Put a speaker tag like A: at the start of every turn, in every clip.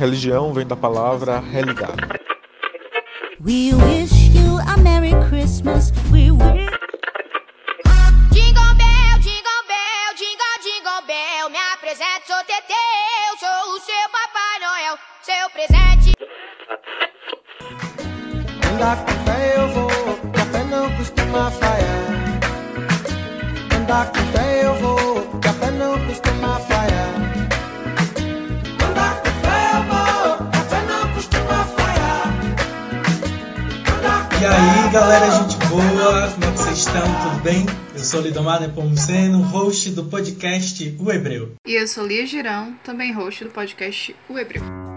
A: Religião vem da palavra religar.
B: We wish you a Merry Christmas. We wish.
C: Jingle bell, jingle bell, jingle, jingle bell. Me apresento, sou Teteu, sou o seu Papai Noel, seu presente.
D: Aí, galera, gente boa, como é que vocês estão? Tudo bem? Eu sou Lidomar Nepomuceno, host do podcast O Hebreu.
E: E eu sou Lia Girão, também host do podcast O Hebreu.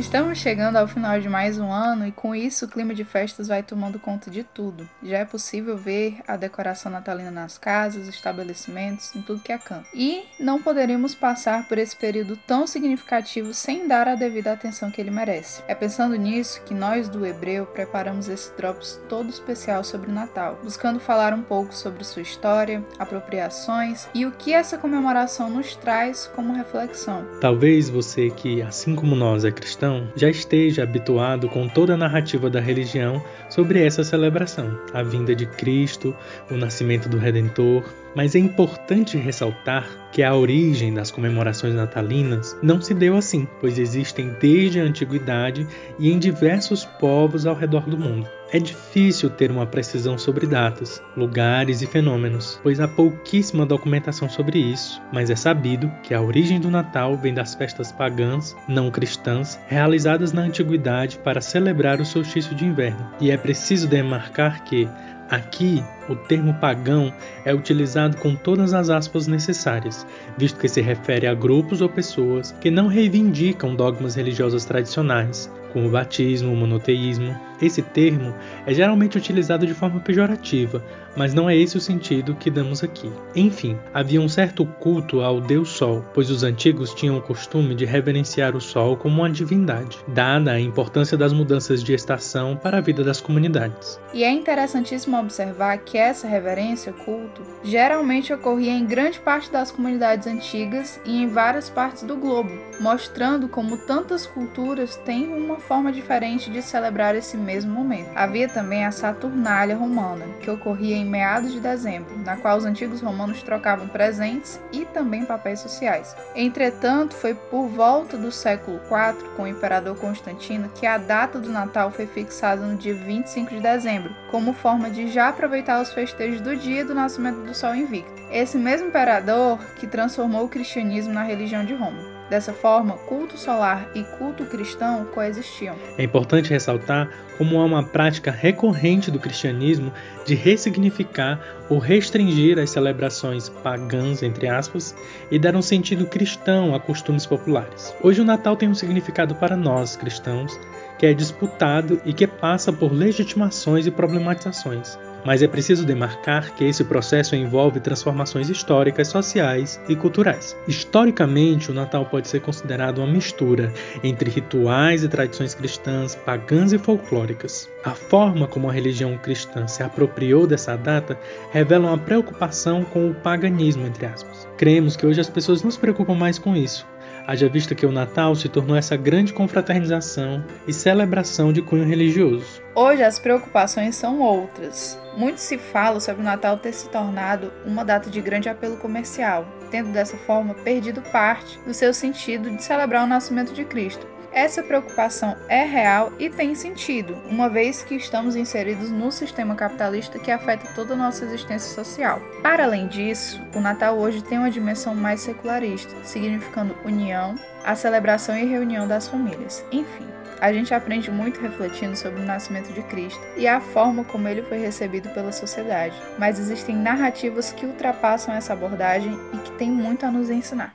E: Estamos chegando ao final de mais um ano e com isso o clima de festas vai tomando conta de tudo. Já é possível ver a decoração natalina nas casas, estabelecimentos, em tudo que é canto. E não poderíamos passar por esse período tão significativo sem dar a devida atenção que ele merece. É pensando nisso que nós do Hebreu preparamos esse Drops todo especial sobre o Natal, buscando falar um pouco sobre sua história, apropriações e o que essa comemoração nos traz como reflexão.
D: Talvez você que, assim como nós, é cristão, já esteja habituado com toda a narrativa da religião sobre essa celebração, a vinda de Cristo, o nascimento do Redentor, mas é importante ressaltar que a origem das comemorações natalinas não se deu assim, pois existem desde a antiguidade e em diversos povos ao redor do mundo. É difícil ter uma precisão sobre datas, lugares e fenômenos, pois há pouquíssima documentação sobre isso, mas é sabido que a origem do Natal vem das festas pagãs, não cristãs, realizadas na antiguidade para celebrar o solstício de inverno. E é preciso demarcar que Aqui, o termo pagão é utilizado com todas as aspas necessárias, visto que se refere a grupos ou pessoas que não reivindicam dogmas religiosos tradicionais, como o batismo, o monoteísmo. Esse termo é geralmente utilizado de forma pejorativa, mas não é esse o sentido que damos aqui. Enfim, havia um certo culto ao Deus Sol, pois os antigos tinham o costume de reverenciar o Sol como uma divindade, dada a importância das mudanças de estação para a vida das comunidades.
E: E é interessantíssimo observar que essa reverência, culto, geralmente ocorria em grande parte das comunidades antigas e em várias partes do globo, mostrando como tantas culturas têm uma forma diferente de celebrar esse mesmo momento. Havia também a Saturnália romana, que ocorria em meados de dezembro, na qual os antigos romanos trocavam presentes e também papéis sociais. Entretanto, foi por volta do século IV, com o imperador Constantino, que a data do Natal foi fixada no dia 25 de dezembro, como forma de já aproveitar os festejos do dia do nascimento do Sol Invicto. Esse mesmo imperador que transformou o cristianismo na religião de Roma. Dessa forma, culto solar e culto cristão coexistiam.
D: É importante ressaltar como há uma prática recorrente do cristianismo de ressignificar ou restringir as celebrações pagãs, entre aspas, e dar um sentido cristão a costumes populares. Hoje o Natal tem um significado para nós, cristãos, que é disputado e que passa por legitimações e problematizações. Mas é preciso demarcar que esse processo envolve transformações históricas, sociais e culturais. Historicamente, o Natal pode ser considerado uma mistura entre rituais e tradições cristãs, pagãs e folclóricas. A forma como a religião cristã se apropriou dessa data revela uma preocupação com o paganismo, entre aspas. Cremos que hoje as pessoas não se preocupam mais com isso, haja vista que o Natal se tornou essa grande confraternização e celebração de cunho religioso.
E: Hoje as preocupações são outras. Muito se fala sobre o Natal ter se tornado uma data de grande apelo comercial, tendo dessa forma perdido parte do seu sentido de celebrar o nascimento de Cristo. Essa preocupação é real e tem sentido, uma vez que estamos inseridos no sistema capitalista que afeta toda a nossa existência social. Para além disso, o Natal hoje tem uma dimensão mais secularista, significando união, a celebração e reunião das famílias. Enfim, a gente aprende muito refletindo sobre o nascimento de Cristo e a forma como ele foi recebido pela sociedade, mas existem narrativas que ultrapassam essa abordagem e que têm muito a nos ensinar.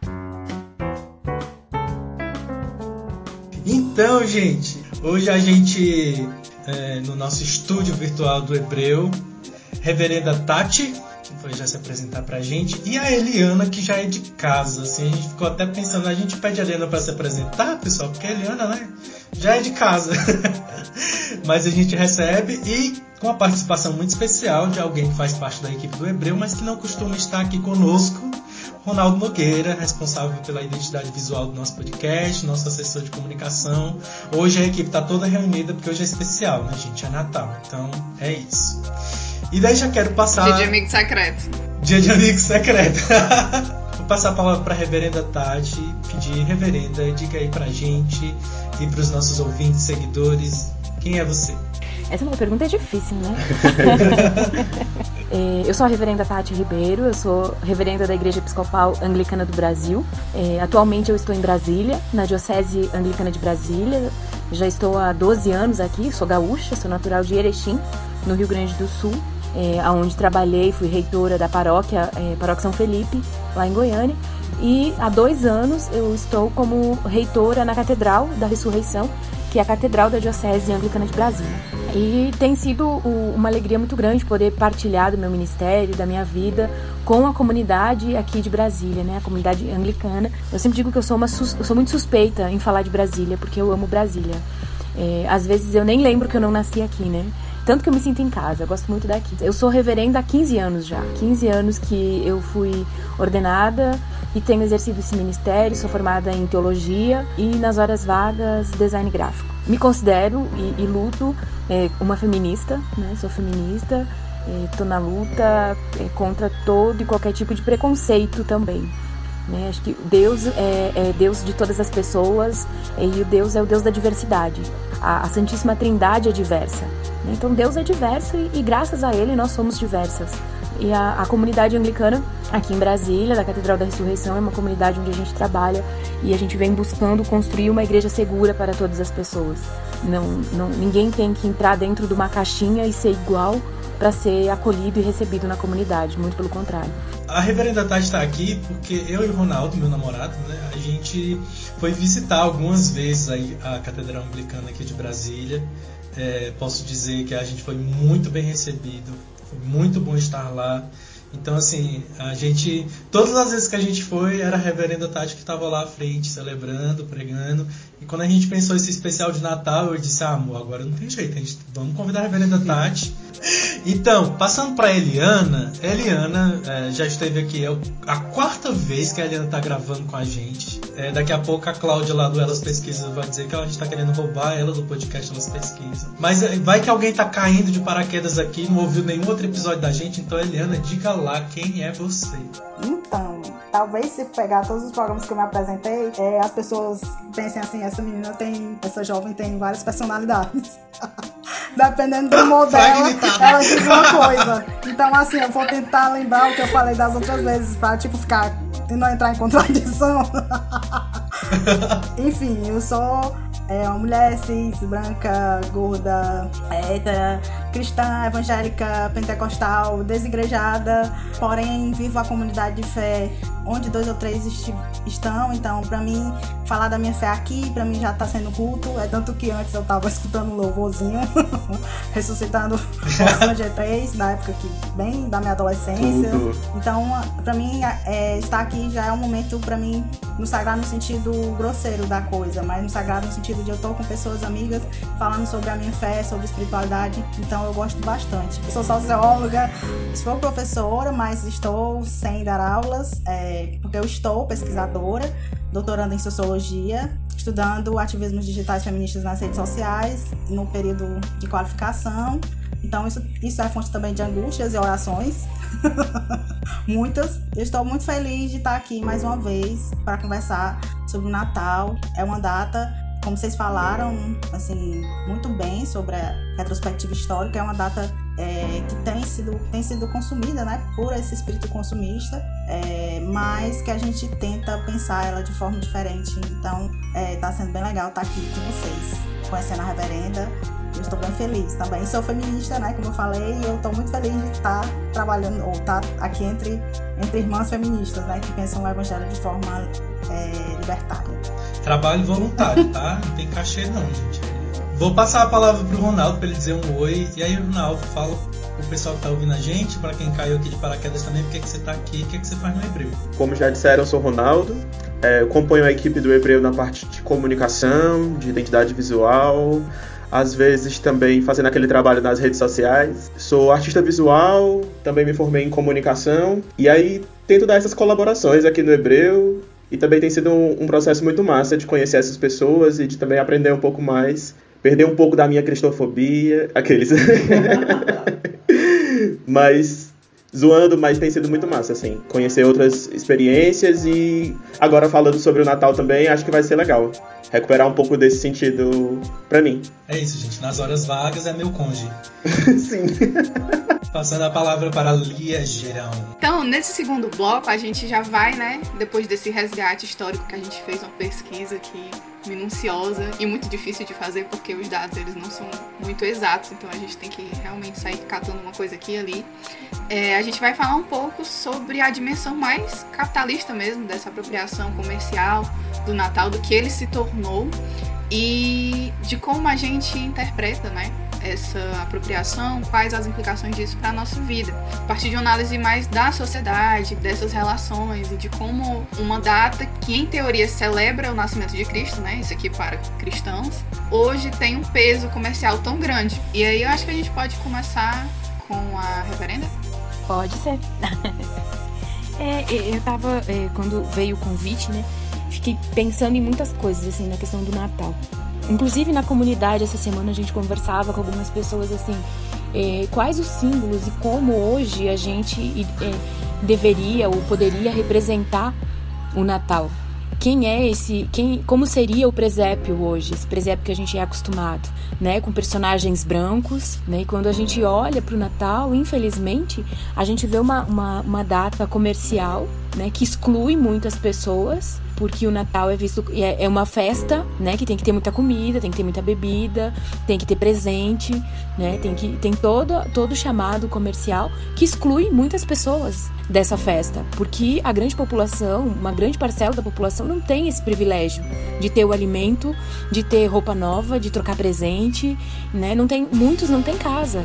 D: Então, gente, hoje a gente, é, no nosso estúdio virtual do Hebreu, Reverenda Tati, foi já se apresentar pra gente, e a Eliana, que já é de casa. Assim, a gente ficou até pensando, a gente pede a Eliana para se apresentar, pessoal, porque a Eliana, né, já é de casa. mas a gente recebe e com a participação muito especial de alguém que faz parte da equipe do Hebreu, mas que não costuma estar aqui conosco, Ronaldo Nogueira, responsável pela identidade visual do nosso podcast, nosso assessor de comunicação. Hoje a equipe está toda reunida porque hoje é especial, né, gente? É Natal, então é isso. E daí já quero passar.
F: Dia de amigo secreto.
D: Dia de amigo secreto. Vou passar a palavra para a reverenda Tati, pedir, reverenda, diga aí pra gente e para os nossos ouvintes, seguidores, quem é você?
G: Essa é uma pergunta difícil, né? É, eu sou a reverenda Tati Ribeiro, eu sou reverenda da Igreja Episcopal Anglicana do Brasil. É, atualmente eu estou em Brasília, na Diocese Anglicana de Brasília. Já estou há 12 anos aqui, sou gaúcha, sou natural de Erechim, no Rio Grande do Sul, é, onde trabalhei, fui reitora da paróquia, é, Paróquia São Felipe, lá em Goiânia. E há dois anos eu estou como reitora na Catedral da Ressurreição, que é a Catedral da Diocese Anglicana de Brasília. E tem sido uma alegria muito grande poder partilhar do meu ministério, da minha vida com a comunidade aqui de Brasília, né? A comunidade anglicana. Eu sempre digo que eu sou, uma, eu sou muito suspeita em falar de Brasília, porque eu amo Brasília. É, às vezes eu nem lembro que eu não nasci aqui, né? Tanto que eu me sinto em casa, eu gosto muito daqui. Eu sou reverenda há 15 anos já. 15 anos que eu fui ordenada e tenho exercido esse ministério, sou formada em teologia e nas horas vagas design gráfico. Me considero e, e luto é, uma feminista, né? Sou feminista, estou é, na luta é, contra todo e qualquer tipo de preconceito também. Né? Acho que Deus é, é, Deus de todas as pessoas e o Deus é o Deus da diversidade. A, a Santíssima Trindade é diversa. Né? Então Deus é diverso e, e, graças a Ele nós somos diversas. E a, a, comunidade anglicana aqui em Brasília, da Catedral da Ressurreição, é uma comunidade onde a gente trabalha e a gente vem buscando construir uma igreja segura para todas as pessoas. Não, não, ninguém tem que entrar dentro de uma caixinha e ser igual para ser acolhido e recebido na comunidade, muito pelo contrário.
D: A reverenda Tati está aqui porque eu e o Ronaldo, meu namorado, né, a gente foi visitar algumas vezes a, a Catedral Anglicana aqui de Brasília. É, posso dizer que a gente foi muito bem recebido, foi muito bom estar lá. Então, assim, a gente. Todas as vezes que a gente foi, era a reverenda Tati que estava lá à frente, celebrando, pregando. E quando a gente pensou esse especial de Natal, eu disse: ah, amor, agora não tem jeito, a gente, vamos convidar a reverenda Tati. Então, passando para Eliana, Eliana é, já esteve aqui, é a quarta vez que a Eliana está gravando com a gente. É, daqui a pouco a Cláudia lá do Elas Pesquisas vai dizer que a gente está querendo roubar ela do podcast Elas Pesquisas. Mas é, vai que alguém está caindo de paraquedas aqui, não ouviu nenhum outro episódio da gente, então Eliana, diga lá quem é você.
H: Então, talvez se pegar todos os programas que eu me apresentei, é, as pessoas pensem assim, essa menina tem, essa jovem tem várias personalidades. Dependendo do modelo, ela diz uma coisa. Então, assim, eu vou tentar lembrar o que eu falei das outras vezes, pra, tipo, ficar e não entrar em contradição. Enfim, eu sou é uma mulher cis, branca, gorda, hétera, cristã, evangélica, pentecostal, desigrejada, porém vivo a comunidade de fé onde dois ou três estão. Então, para mim, falar da minha fé aqui, para mim já tá sendo culto. É tanto que antes eu tava escutando um louvorzinho, ressuscitando o G3, na época que bem da minha adolescência. Tudo. Então, para mim, é, estar aqui já é um momento para mim no sagrado no sentido grosseiro da coisa, mas no sagrado no sentido de eu tô com pessoas amigas falando sobre a minha fé, sobre espiritualidade. Então, eu gosto bastante. Eu sou socióloga, sou professora, mas estou sem dar aulas. É, porque eu estou pesquisadora, doutorando em sociologia, estudando ativismos digitais feministas nas redes sociais, no período de qualificação. Então, isso, isso é fonte também de angústias e orações. Muitas. Eu estou muito feliz de estar aqui mais uma vez para conversar sobre o Natal. É uma data, como vocês falaram, assim, muito bem sobre a retrospectiva histórica. É uma data é, que tem sido, tem sido consumida né, por esse espírito consumista, é, mas que a gente tenta pensar ela de forma diferente. Então, está é, sendo bem legal estar aqui com vocês, conhecendo a reverenda. Eu estou bem feliz também. Sou feminista, né? Como eu falei, e eu estou muito feliz de estar trabalhando, ou estar aqui entre, entre irmãs feministas, né? Que pensam o evangelho de forma é, libertária.
D: Trabalho voluntário, tá? Não tem cachê não, gente. Vou passar a palavra pro Ronaldo para ele dizer um oi. E aí, Ronaldo, fala o pessoal que tá ouvindo a gente, para quem caiu aqui de paraquedas também, por que, que você tá aqui, o que, que você faz no Hebreu.
A: Como já disseram, eu sou Ronaldo, é, eu componho a equipe do Hebreu na parte de comunicação, de identidade visual, às vezes também fazendo aquele trabalho nas redes sociais. Sou artista visual, também me formei em comunicação, e aí tento dar essas colaborações aqui no Hebreu. E também tem sido um, um processo muito massa de conhecer essas pessoas e de também aprender um pouco mais, perder um pouco da minha cristofobia, aqueles. mas zoando, mas tem sido muito massa, assim, conhecer outras experiências e agora falando sobre o Natal também, acho que vai ser legal recuperar um pouco desse sentido pra mim.
D: É isso, gente. Nas horas vagas é meu conge.
A: Sim.
D: Passando a palavra para Lia Gerão.
E: Então, nesse segundo bloco, a gente já vai, né, depois desse resgate histórico que a gente fez uma pesquisa aqui minuciosa e muito difícil de fazer porque os dados eles não são muito exatos, então a gente tem que realmente sair catando uma coisa aqui e ali. É, a gente vai falar um pouco sobre a dimensão mais capitalista mesmo dessa apropriação comercial do Natal, do que ele se tornou e de como a gente interpreta, né? Essa apropriação, quais as implicações disso para a nossa vida. A partir de uma análise mais da sociedade, dessas relações e de como uma data que em teoria celebra o nascimento de Cristo, né, isso aqui para cristãos, hoje tem um peso comercial tão grande. E aí eu acho que a gente pode começar com a reverenda?
G: Pode ser. é, eu tava, é, quando veio o convite, né, fiquei pensando em muitas coisas, assim, na questão do Natal. Inclusive na comunidade essa semana a gente conversava com algumas pessoas assim, eh, quais os símbolos e como hoje a gente eh, deveria ou poderia representar o Natal. Quem é esse, quem, como seria o presépio hoje, esse presépio que a gente é acostumado, né, com personagens brancos, né, e quando a gente olha para o Natal, infelizmente, a gente vê uma, uma, uma data comercial, né, que exclui muitas pessoas, porque o Natal é visto é, é uma festa, né, que tem que ter muita comida, tem que ter muita bebida, tem que ter presente, né, tem que tem todo todo chamado comercial que exclui muitas pessoas dessa festa, porque a grande população, uma grande parcela da população não tem esse privilégio de ter o alimento, de ter roupa nova, de trocar presente, né? Não tem muitos não têm casa.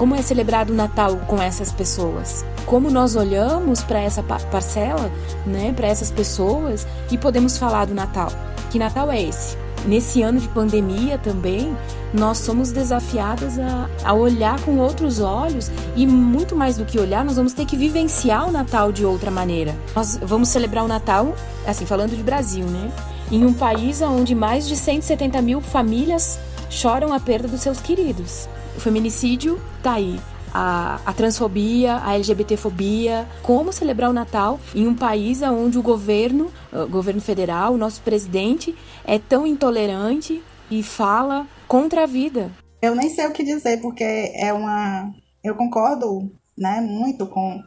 G: Como é celebrado o Natal com essas pessoas? Como nós olhamos para essa parcela, né, para essas pessoas e podemos falar do Natal? Que Natal é esse? Nesse ano de pandemia também, nós somos desafiadas a, a olhar com outros olhos e muito mais do que olhar, nós vamos ter que vivenciar o Natal de outra maneira. Nós vamos celebrar o Natal, assim, falando de Brasil, né? Em um país onde mais de 170 mil famílias choram a perda dos seus queridos. O feminicídio tá aí. A, a, transfobia, a LGBTfobia, como celebrar o Natal em um país onde o governo, o governo federal, o nosso presidente é tão intolerante e fala contra a vida.
H: Eu nem sei o que dizer porque é uma, eu concordo, né, muito com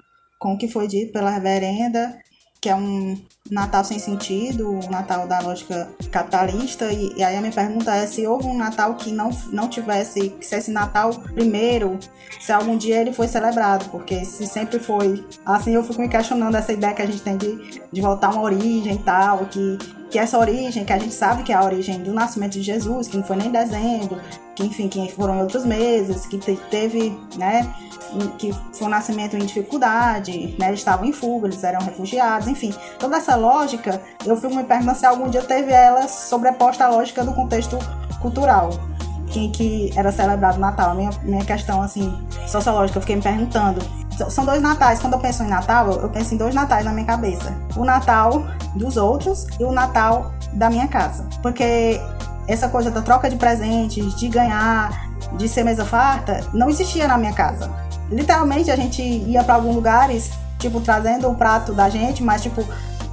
H: com o que foi dito pela reverenda que é um Natal sem sentido, um Natal da lógica capitalista. E, e, aí a minha pergunta é se houve um Natal que não, não tivesse, se esse Natal primeiro, se algum dia ele foi celebrado, porque se sempre foi. Assim eu fico me questionando essa ideia que a gente tem de, de voltar a uma origem e tal, que, que essa origem, que a gente sabe que é a origem do nascimento de Jesus, que não foi nem em dezembro, que enfim, que foram em outros meses, que teve, né, que foi um nascimento em dificuldade, né, eles estavam em fuga, eles eram refugiados, enfim, toda essa lógica, eu fico me perguntando se algum dia teve ela sobreposta à lógica do contexto cultural, que, que era celebrado o Natal. Minha, minha questão, assim, sociológica, eu fiquei me perguntando. São dois natais. Quando eu penso em Natal, eu penso em dois natais na minha cabeça. O Natal dos outros e o Natal da minha casa. Porque essa coisa da troca de presentes, de ganhar, de ser mesa farta, não existia na minha casa. Literalmente a gente ia para alguns lugares, tipo, trazendo o prato da gente, mas tipo,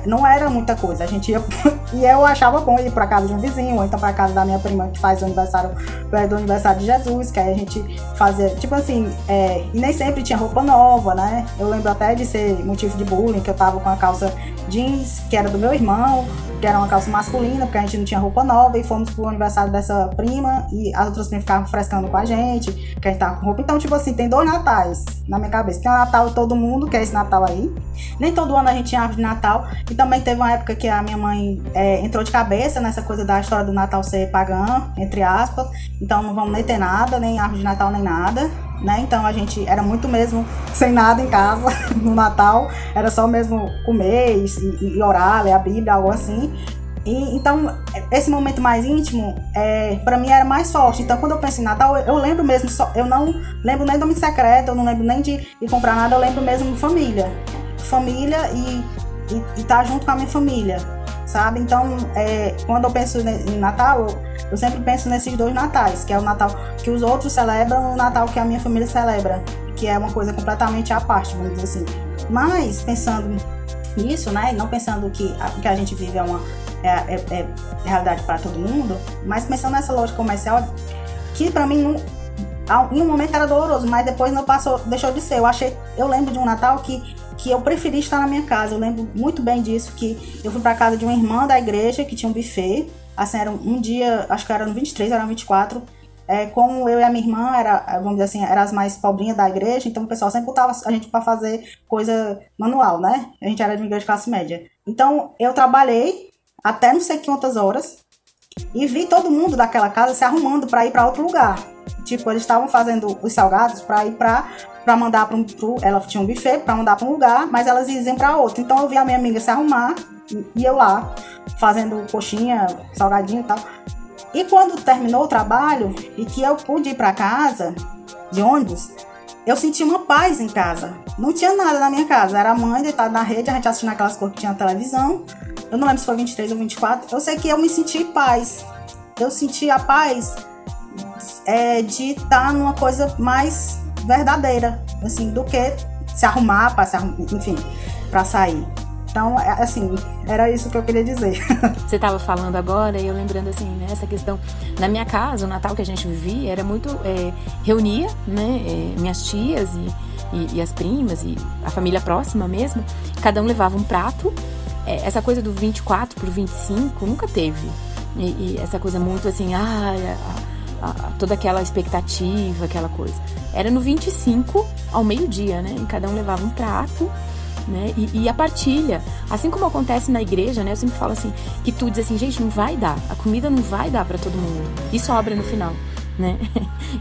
H: não era muita coisa. A gente ia. e eu achava bom ir pra casa de um vizinho, ou então pra casa da minha prima que faz o aniversário do aniversário de Jesus, que aí a gente fazia. Tipo assim, é, e nem sempre tinha roupa nova, né? Eu lembro até de ser motivo de bullying, que eu tava com a calça jeans, que era do meu irmão, que era uma calça masculina, porque a gente não tinha roupa nova, e fomos pro aniversário dessa prima, e as outras primas ficavam frescando com a gente, que a gente tava com roupa. Então, tipo assim, tem dois natais na minha cabeça. Tem o Natal todo mundo, que é esse Natal aí. Nem todo ano a gente tinha árvore de Natal. E também teve uma época que a minha mãe é, entrou de cabeça nessa coisa da história do Natal ser pagã, entre aspas. Então não vamos nem ter nada, nem árvore de Natal, nem nada. Né? Então a gente era muito mesmo sem nada em casa no Natal, era só mesmo comer e, e orar, ler a Bíblia, algo assim. E, então, esse momento mais íntimo, é, para mim era mais forte. Então, quando eu penso em Natal, eu, eu lembro mesmo, só, eu não lembro nem do Domingo Secreto, eu não lembro nem de, de comprar nada, eu lembro mesmo de família. Família e estar tá junto com a minha família, sabe? Então, é, quando eu penso em Natal, eu, sempre penso nesses dois natais, que é o Natal que os outros celebram e o Natal que a minha família celebra, que é uma coisa completamente à parte, vamos dizer assim. Mas, pensando nisso, né, não pensando que a, que a gente vive é uma é, é, é realidade para todo mundo, mas pensando nessa lógica comercial, que para mim em um momento era doloroso, mas depois não passou, deixou de ser. Eu achei, eu lembro de um Natal que que eu preferi estar na minha casa. Eu lembro muito bem disso que eu fui para casa de uma irmã da igreja que tinha um buffet. Assim, era um dia, acho que era no 23, era no 24. É, como eu e a minha irmã era, vamos dizer assim, eram as mais pobrinhas da igreja, então o pessoal sempre botava a gente para fazer coisa manual, né? A gente era de uma igreja de classe média. Então eu trabalhei até não sei quantas horas e vi todo mundo daquela casa se arrumando para ir para outro lugar. Tipo, eles estavam fazendo os salgados para ir para para mandar para um pro, ela tinha um buffet para mandar para um lugar, mas elas iam para outro. Então eu vi a minha amiga se arrumar e eu lá fazendo coxinha, salgadinho e tal. E quando terminou o trabalho e que eu pude ir para casa de ônibus, eu senti uma paz em casa. Não tinha nada na minha casa. Era a mãe deitada na rede, a gente assistindo aquelas coisas que tinha na televisão. Eu não lembro se foi 23 ou 24. Eu sei que eu me senti paz. Eu senti a paz é, de estar tá numa coisa mais verdadeira, assim, do que se arrumar para se enfim, para sair. Então, é, assim, era isso que eu queria dizer.
G: Você estava falando agora e eu lembrando assim, né, essa questão. Na minha casa, o Natal que a gente vivia era muito. É, reunia, né, é, minhas tias e, e, e, as primas e a família próxima mesmo. Cada um levava um prato. É, essa coisa do 24 pro 25 nunca teve. E, e essa coisa muito assim, ah, toda aquela expectativa, aquela coisa. Era no 25 ao meio-dia, né? E cada um levava um prato. Né? E, e, a partilha, assim como acontece na igreja, né? Eu sempre falo assim, que tu diz assim, gente, não vai dar, a comida não vai dar para todo mundo. E sobra no final, né?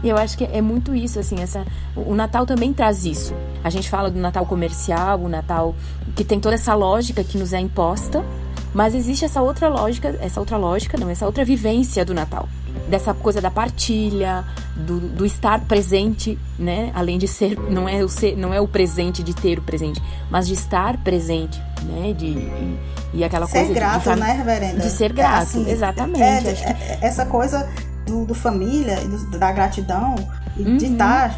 G: E eu acho que é muito isso, assim, essa, o Natal também traz isso. A gente fala do Natal comercial, o Natal que tem toda essa lógica que nos é imposta, mas existe essa outra lógica, essa outra lógica, não, essa outra vivência do Natal. Dessa coisa da partilha, do, do estar presente, né? Além de ser não, é o ser, não é o presente de ter o presente, mas de estar presente, né? De, e, e aquela
H: ser
G: coisa
H: grato,
G: de, de,
H: né, reverenda?
G: De ser grato, é assim, exatamente. É,
H: é, essa coisa do, do família, do, da gratidão, e uhum. de estar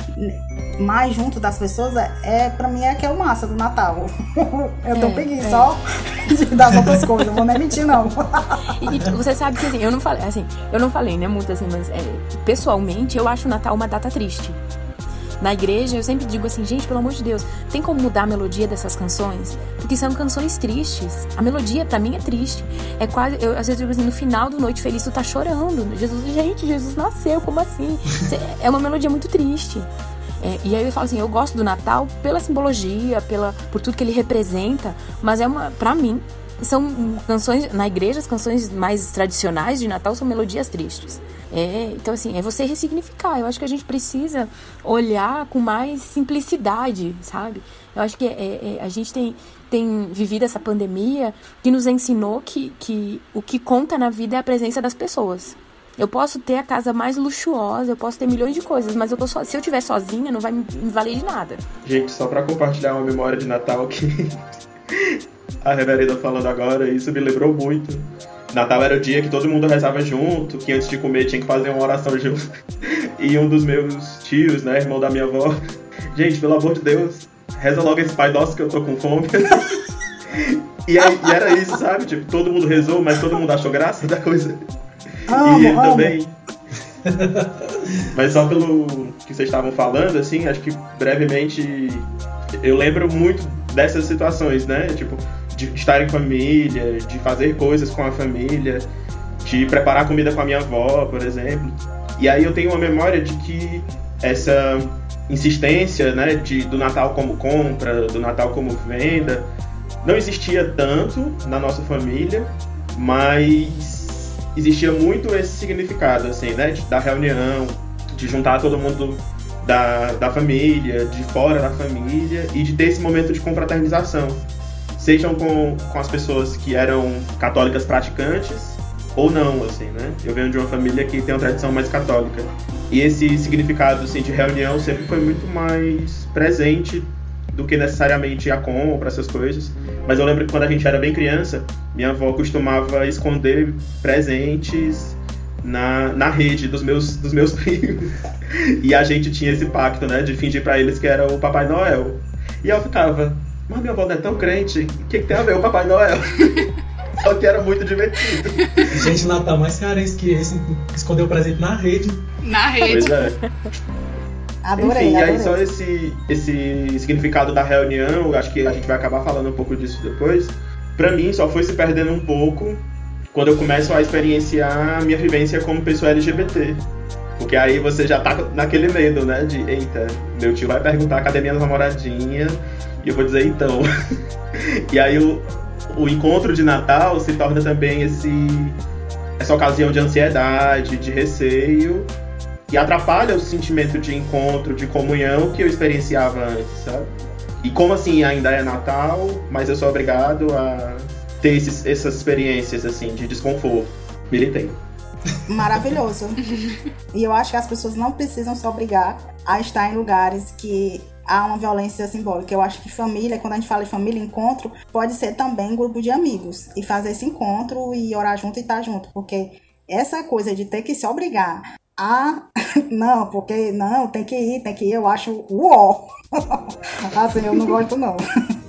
H: mais junto das pessoas, é, é para mim é que é o massa do Natal. eu tô é, preguiça é. só dar outras coisas, não vou nem mentir, não.
G: e, você sabe que assim, eu não falei, assim, eu não falei, né, muito assim, mas é, pessoalmente eu acho o Natal uma data triste na igreja, eu sempre digo assim, gente, pelo amor de Deus, tem como mudar a melodia dessas canções? Porque são canções tristes. A melodia para mim é triste. É quase, eu às vezes digo assim, no final do Noite Feliz tu tá chorando. Jesus, gente, Jesus nasceu, como assim? É uma melodia muito triste. É, e aí eu falo assim, eu gosto do Natal pela simbologia, pela por tudo que ele representa, mas é uma, para mim, são canções na igreja, as canções mais tradicionais de Natal são melodias tristes. É, então, assim, é você ressignificar. Eu acho que a gente precisa olhar com mais simplicidade, sabe? Eu acho que é, é, a gente tem, tem vivido essa pandemia que nos ensinou que, que o que conta na vida é a presença das pessoas. Eu posso ter a casa mais luxuosa, eu posso ter milhões de coisas, mas eu tô so... se eu estiver sozinha, não vai me valer de nada.
A: Gente, só para compartilhar uma memória de Natal que a Reverenda falando agora, isso me lembrou muito Natal era o dia que todo mundo rezava junto, que antes de comer tinha que fazer uma oração junto. e um dos meus tios, né, irmão da minha avó, gente, pelo amor de Deus, reza logo esse Pai Nosso que eu tô com fome. e, aí, e era isso, sabe? Tipo, todo mundo rezou, mas todo mundo achou graça da coisa.
H: Amo,
A: e
H: ele
A: amo. também. mas só pelo que vocês estavam falando, assim, acho que brevemente eu lembro muito dessas situações, né? Tipo, de estar em família, de fazer coisas com a família, de preparar comida com a minha avó, por exemplo. E aí eu tenho uma memória de que essa insistência né, de, do Natal como compra, do Natal como venda, não existia tanto na nossa família, mas existia muito esse significado, assim, né, de, da reunião, de juntar todo mundo da, da família, de fora da família, e de ter esse momento de confraternização sejam com, com as pessoas que eram católicas praticantes ou não, assim, né? Eu venho de uma família que tem uma tradição mais católica. E esse significado assim, de reunião sempre foi muito mais presente do que necessariamente a compra, essas coisas. Mas eu lembro que quando a gente era bem criança, minha avó costumava esconder presentes na, na rede dos meus, dos meus primos. E a gente tinha esse pacto, né, de fingir para eles que era o Papai Noel. E eu ficava, mas minha avó não é tão crente, o que, que tem a ver o Papai Noel? Só que era muito divertido.
D: Gente, Natal mais cearense que esse, escondeu o presente na rede.
F: Na rede.
A: Pois é.
H: Adorei,
A: Enfim, e aí
H: adorei.
A: só esse, esse significado da reunião, acho que a gente vai acabar falando um pouco disso depois. Pra mim, só foi se perdendo um pouco quando eu começo a experienciar a minha vivência como pessoa LGBT. Porque aí você já tá naquele medo, né? De, eita, meu tio vai perguntar cadê minha namoradinha? E eu vou dizer então. e aí o, o encontro de Natal se torna também esse, essa ocasião de ansiedade, de receio, e atrapalha o sentimento de encontro, de comunhão que eu experienciava antes, sabe? E como assim ainda é Natal, mas eu sou obrigado a ter esses, essas experiências assim de desconforto. Militei.
H: Maravilhoso. e eu acho que as pessoas não precisam se obrigar a estar em lugares que há uma violência simbólica. Eu acho que família, quando a gente fala em família, encontro, pode ser também grupo de amigos. E fazer esse encontro e orar junto e estar junto. Porque essa coisa de ter que se obrigar a. Não, porque não, tem que ir, tem que ir, eu acho uó. assim, eu não gosto não.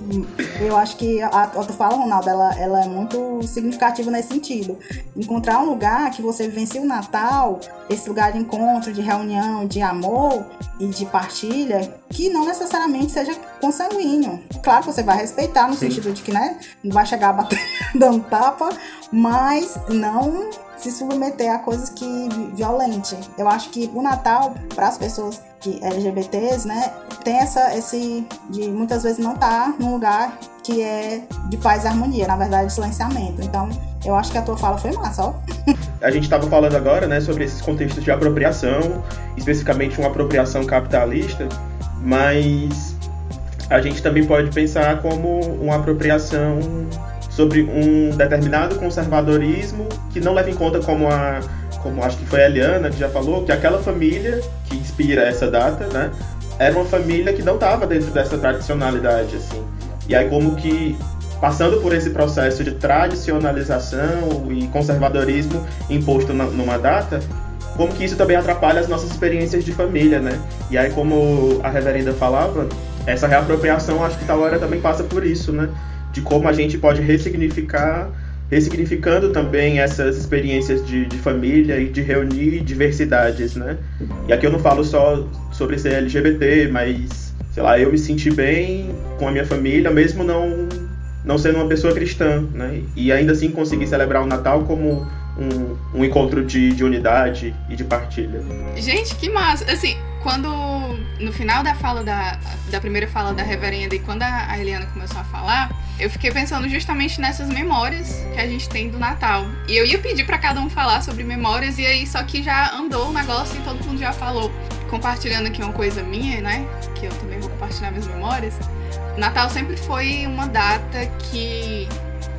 H: Eu acho que a, a tua fala, Ronaldo, ela, ela é muito significativa nesse sentido. Encontrar um lugar que você vivencia o Natal, esse lugar de encontro, de reunião, de amor e de partilha, que não necessariamente seja consanguíneo. Claro que você vai respeitar no sentido de que, né, não vai chegar batendo, dando tapa, mas não se submeter a coisas que violente. Eu acho que o Natal, para as pessoas que LGBTs, né, tem essa esse de muitas vezes não estar num lugar que é de paz e harmonia, na verdade, de silenciamento. Então, eu acho que a tua fala foi massa, ó.
A: A gente estava falando agora, né, sobre esses contextos de apropriação, especificamente uma apropriação capitalista, mas a gente também pode pensar como uma apropriação sobre um determinado conservadorismo que não leva em conta como a como acho que foi a Eliana que já falou que aquela família que inspira essa data, né, era uma família que não estava dentro dessa tradicionalidade assim. E aí como que passando por esse processo de tradicionalização e conservadorismo imposto na, numa data, como que isso também atrapalha as nossas experiências de família, né? E aí como a reverenda falava, essa reapropriação acho que tal hora também passa por isso, né? De como a gente pode ressignificar, ressignificando também essas experiências de, de família e de reunir diversidades, né? E aqui eu não falo só sobre ser LGBT, mas, sei lá, eu me senti bem com a minha família, mesmo não, não sendo uma pessoa cristã, né? E ainda assim conseguir celebrar o Natal como um, um encontro de, de unidade e de partilha.
F: Gente, que massa. Assim, quando no final da fala da, da primeira fala da reverenda e quando a, Eliana começou a falar, eu fiquei pensando justamente nessas memórias que a gente tem do Natal. E eu ia pedir para cada um falar sobre memórias e aí só que já andou o negócio e todo mundo já falou. Compartilhando aqui uma coisa minha, né? Que eu também vou compartilhar minhas memórias. Natal sempre foi uma data que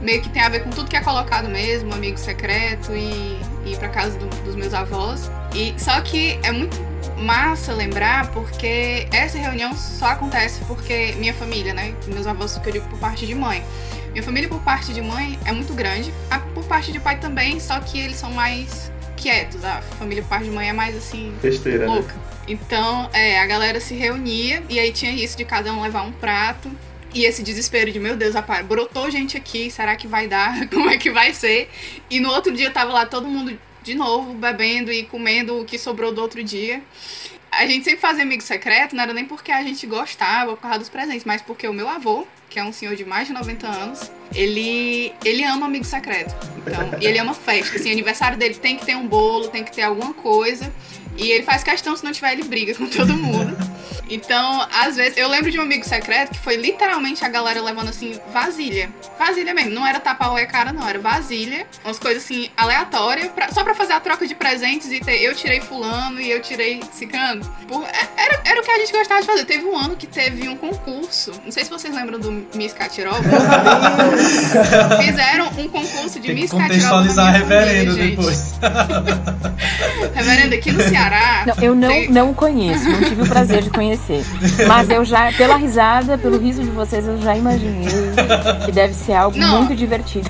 F: meio que tem a ver com tudo que é colocado mesmo, amigo secreto e, e ir pra casa do- dos meus avós. E só que é muito massa lembrar porque essa reunião só acontece porque minha família, né? Meus avós que eu digo por parte de mãe. Minha família por parte de mãe é muito grande, a por parte de pai também, só que eles são mais quietos. A família por parte de mãe é mais assim
A: Besteira, né?
F: louca. Então, é, a galera se reunia e aí tinha isso de cada um levar um prato. E esse desespero de, meu Deus, rapaz, brotou gente aqui, será que vai dar? Como é que vai ser? E no outro dia tava lá todo mundo de novo bebendo e comendo o que sobrou do outro dia. A gente sempre fazia amigo secreto, não era nem porque a gente gostava por causa dos presentes, mas porque o meu avô, que é um senhor de mais de 90 anos, ele, ele ama amigo secreto. Então, e ele ama festa. Assim, aniversário dele tem que ter um bolo, tem que ter alguma coisa. E ele faz questão, se não tiver, ele briga com todo mundo. Então, às vezes, eu lembro de um amigo secreto que foi literalmente a galera levando assim, vasilha. Vasilha mesmo, não era tapar o cara, não, era vasilha. Umas coisas assim, aleatórias, pra- só pra fazer a troca de presentes e ter eu tirei fulano e eu tirei cicano. Por- é- era, era o que a gente gostava de fazer. Teve um ano que teve um concurso, não sei se vocês lembram do Miss Catiroba, fizeram um concurso de
D: Tem
F: Miss Catiroba.
D: contextualizar a reverenda
F: gente.
D: depois.
F: Reverenda, aqui no Ceará.
G: Não, eu não,
F: tem-
G: não conheço, não tive o prazer de conhecer. Mas eu já, pela risada, pelo riso de vocês, eu já imaginei que deve ser algo
F: Não.
G: muito divertido.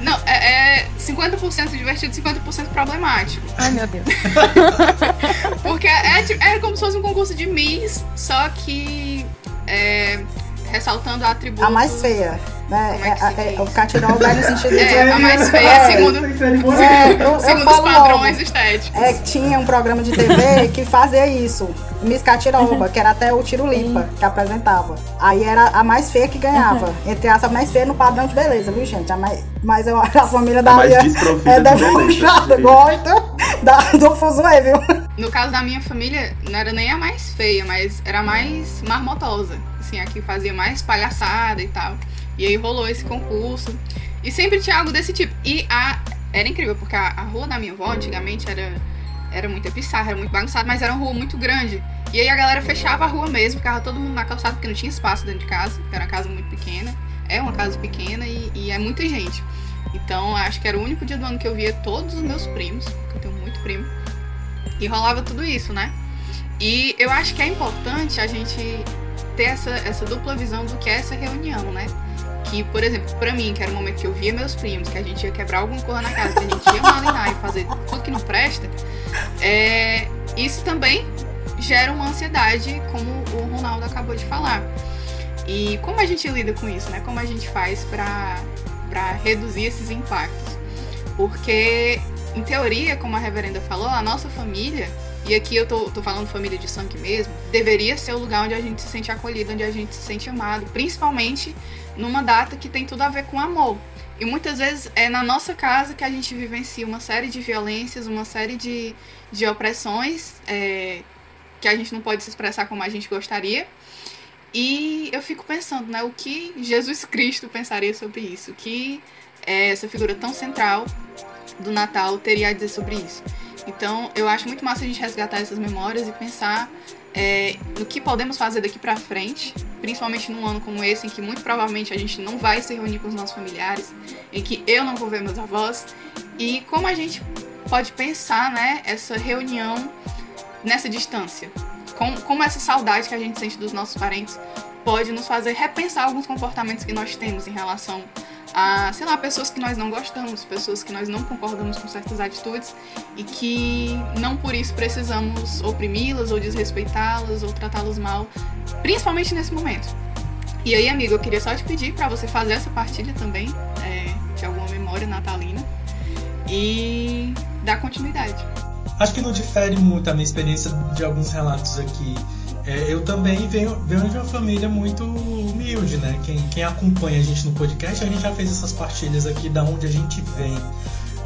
F: Não, é, é 50% divertido, 50% problemático.
G: Ai, meu Deus.
F: Porque é, tipo- é como se fosse um concurso de Miss, só que é, ressaltando atributos.
H: A mais feia.
F: É
H: É- é-
F: diz?
H: o catirol dá no sentido de.
F: É, a mais feia,
H: É,
F: segundo,
H: É, eu, eu
F: segundo os
H: falo
F: padrões
H: logo.
F: estéticos.
H: É, tinha um programa de TV que fazia isso. Miss Catiroba, que era até o Tirulipa que apresentava. Aí era a mais feia que ganhava. Entre as mais feia no padrão de beleza, viu, gente? A mais, mas eu, a família da
A: A mais
H: Lia
A: desprovida
H: é debochada,
A: diria.
H: gosta da, do fuzuê, viu?
F: No caso da minha família, não era nem a mais feia, mas era a mais marmotosa. Assim, a que fazia mais palhaçada e tal. E aí rolou esse concurso. E sempre tinha algo desse tipo. E a. Era incrível, porque a, a rua da minha avó antigamente era, era muito pissarra, era muito bagunçada, mas era uma rua muito grande. E aí a galera fechava a rua mesmo, ficava todo mundo na calçada, porque não tinha espaço dentro de casa, era uma casa muito pequena. É uma casa pequena e, e é muita gente. Então acho que era o único dia do ano que eu via todos os meus primos, porque eu tenho muito primo. E rolava tudo isso, né? E eu acho que é importante a gente ter essa, essa dupla visão do que é essa reunião, né? Que, por exemplo, pra mim, que era o momento que eu via meus primos, que a gente ia quebrar alguma coisa na casa, que a gente ia malinar e fazer tudo que não presta, é, isso também gera uma ansiedade, como o Ronaldo acabou de falar. E como a gente lida com isso, né? Como a gente faz pra reduzir esses impactos? Porque, em teoria, como a reverenda falou, a nossa família, e aqui eu tô, tô falando família de sangue mesmo, deveria ser o lugar onde a gente se sente acolhido, onde a gente se sente amado, principalmente numa data que tem tudo a ver com amor. E muitas vezes é na nossa casa que a gente vivencia uma série de violências, uma série de, de opressões é, que a gente não pode se expressar como a gente gostaria. E eu fico pensando, né, o que Jesus Cristo pensaria sobre isso? O que é, essa figura tão central do Natal teria a dizer sobre isso? Então, eu acho muito massa a gente resgatar essas memórias e pensar é, no que podemos fazer daqui pra frente, principalmente num ano como esse, em que muito provavelmente a gente não vai se reunir com os nossos familiares, em que eu não vou ver meus avós, e como a gente pode pensar, né, essa reunião nessa distância. Com, como essa saudade que a gente sente dos nossos parentes pode nos fazer repensar alguns comportamentos que nós temos em relação a, sei lá, pessoas que nós não gostamos, pessoas que nós não concordamos com certas atitudes e que não por isso precisamos oprimi-las ou desrespeitá-las ou tratá-las mal, principalmente nesse momento. E aí, amigo, eu queria só te pedir para você fazer essa partilha também é, de alguma memória natalina e dar continuidade.
D: Acho que não difere muito a minha experiência de alguns relatos aqui. É, eu também venho, venho de uma família muito humilde, né? Quem, quem acompanha a gente no podcast, a gente já fez essas partilhas aqui da onde a gente vem.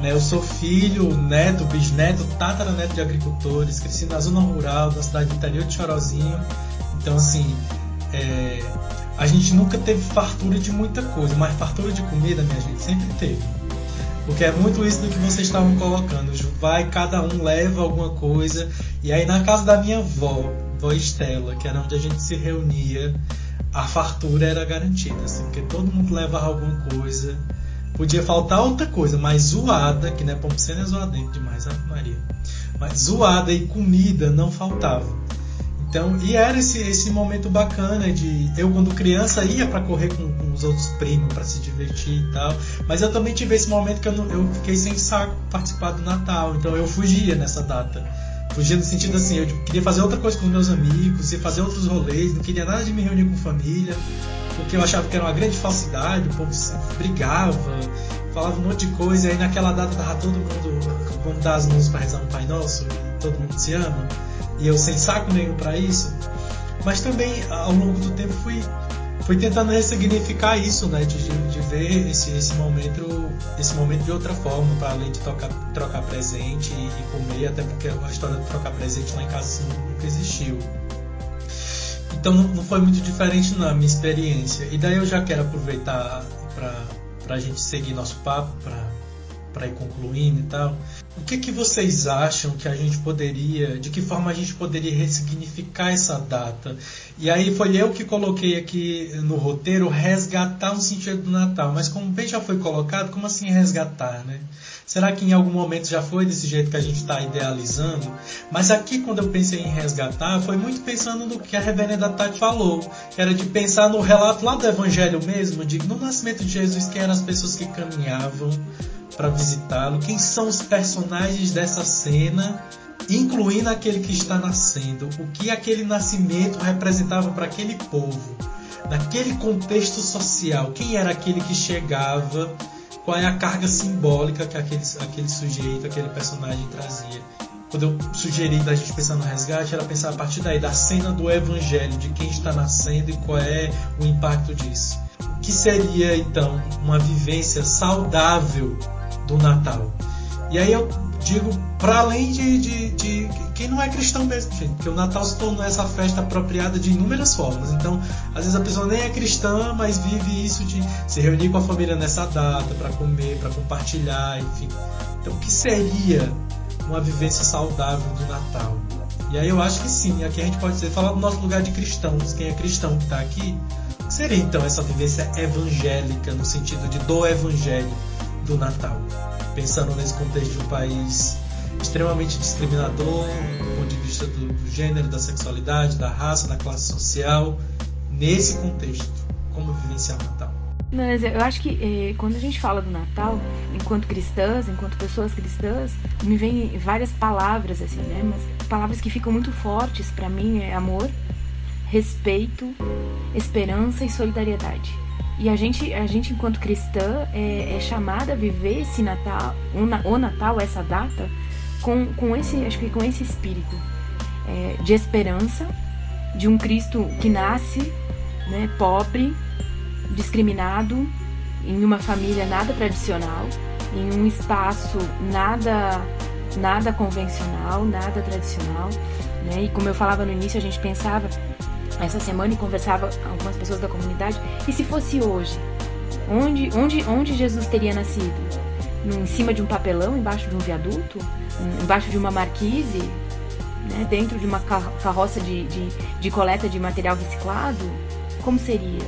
D: Né? Eu sou filho, neto, bisneto, tataraneto de agricultores, cresci na zona rural, na cidade do interior de Chorozinho. Então, assim, é, a gente nunca teve fartura de muita coisa, mas fartura de comida, minha gente, sempre teve. Porque é muito isso do que vocês estavam colocando. Vai, cada um leva alguma coisa. E aí na casa da minha avó, vó Estela, que era onde a gente se reunia, a fartura era garantida, assim, porque todo mundo levava alguma coisa. Podia faltar outra coisa, mas zoada, que não é pompicena é zoadento demais, Ave Maria. Mas zoada e comida não faltava. Então, e era esse, esse momento bacana de eu quando criança ia para correr com, com os outros primos para se divertir e tal, mas eu também tive esse momento que eu, não, eu fiquei sem saco participar do Natal, então eu fugia nessa data. Fugia no sentido assim, eu queria fazer outra coisa com meus amigos, ia fazer outros rolês, não queria nada de me reunir com família, porque eu achava que era uma grande falsidade, o povo brigava, falava um monte de coisa, e aí naquela data tava todo mundo, vamos as mãos para rezar um Pai Nosso, e todo mundo se ama e eu sem saco nenhum para isso. Mas também ao longo do tempo fui, fui tentando ressignificar isso, né, de, de ver esse, esse momento esse momento de outra forma, para além de trocar, trocar presente e, e comer, até porque a história de trocar presente lá em casa nunca existiu. Então não, não foi muito diferente na minha experiência. E daí eu já quero aproveitar para a gente seguir nosso papo, para ir concluindo e tal. O que, que vocês acham que a gente poderia, de que forma a gente poderia ressignificar essa data? E aí foi eu que coloquei aqui no roteiro resgatar o sentido do Natal, mas como bem já foi colocado, como assim resgatar, né? Será que em algum momento já foi desse jeito que a gente está idealizando? Mas aqui, quando eu pensei em resgatar, foi muito pensando no que a reverenda Tati falou, que era de pensar no relato lá do Evangelho mesmo, de no nascimento de Jesus, quem eram as pessoas que caminhavam para visitá-lo, quem são os personagens dessa cena, incluindo aquele que está nascendo, o que aquele nascimento representava para aquele povo, naquele contexto social, quem era aquele que chegava qual é a carga simbólica que aquele, aquele sujeito, aquele personagem trazia. Quando eu sugeri da gente pensar no resgate, era pensar a partir daí, da cena do evangelho, de quem está nascendo e qual é o impacto disso. O que seria então uma vivência saudável do Natal? E aí eu digo, para além de, de, de, quem não é cristão mesmo, gente, porque o Natal se tornou essa festa apropriada de inúmeras formas. Então, às vezes a pessoa nem é cristã, mas vive isso de se reunir com a família nessa data, para comer, para compartilhar, enfim. Então, o que seria uma vivência saudável do Natal? E aí eu acho que sim, aqui a gente pode dizer, falar do nosso lugar de cristãos, quem é cristão que está aqui, o que seria então essa vivência evangélica, no sentido de do evangelho do Natal? pensando nesse contexto de um país extremamente discriminador, do ponto de vista do, do gênero, da sexualidade, da raça, da classe social, nesse contexto, como vivenciar o Natal?
G: Mas eu acho que eh, quando a gente fala do Natal, enquanto cristãs, enquanto pessoas cristãs, me vem várias palavras assim, né? Mas palavras que ficam muito fortes para mim é amor, respeito, esperança e solidariedade. E a gente, a gente enquanto cristã, é, é chamada a viver esse Natal, o Natal, essa data, com, com esse, acho que com esse espírito é, de esperança, de um Cristo que nasce, né, pobre, discriminado, em uma família nada tradicional, em um espaço nada nada convencional, nada tradicional, né? E como eu falava no início, a gente pensava essa semana e conversava com algumas pessoas da comunidade. E se fosse hoje? Onde, onde, onde Jesus teria nascido? Em cima de um papelão, embaixo de um viaduto? Embaixo de uma marquise? Né? Dentro de uma carroça de, de, de coleta de material reciclado? Como seria?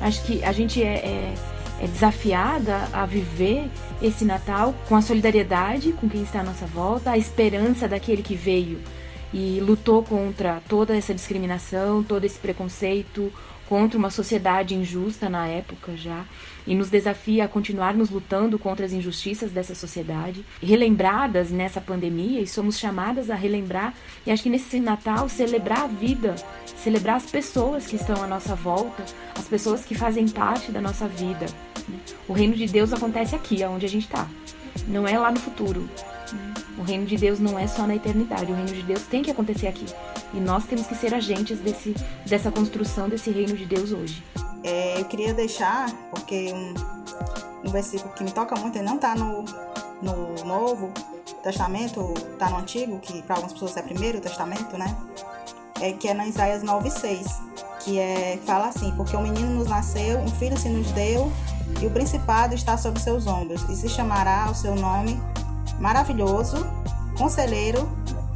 G: Acho que a gente é, é, é desafiada a viver esse Natal com a solidariedade com quem está à nossa volta, a esperança daquele que veio e lutou contra toda essa discriminação, todo esse preconceito, contra uma sociedade injusta na época já, e nos desafia a continuarmos lutando contra as injustiças dessa sociedade, relembradas nessa pandemia, e somos chamadas a relembrar, e acho que nesse Natal, celebrar a vida, celebrar as pessoas que estão à nossa volta, as pessoas que fazem parte da nossa vida. O reino de Deus acontece aqui, onde a gente está, não é lá no futuro. O reino de Deus não é só na eternidade, o reino de Deus tem que acontecer aqui. E nós temos que ser agentes desse, dessa construção desse reino de Deus hoje.
H: É, eu queria deixar, porque um, um versículo que me toca muito, ele não está no, no Novo Testamento, está no Antigo, que para algumas pessoas é primeiro Testamento, né? É, que é na Isaías 9,6, que é, fala assim, porque um menino nos nasceu, um filho se nos deu, e o principado está sobre seus ombros, e se chamará o seu nome maravilhoso, conselheiro,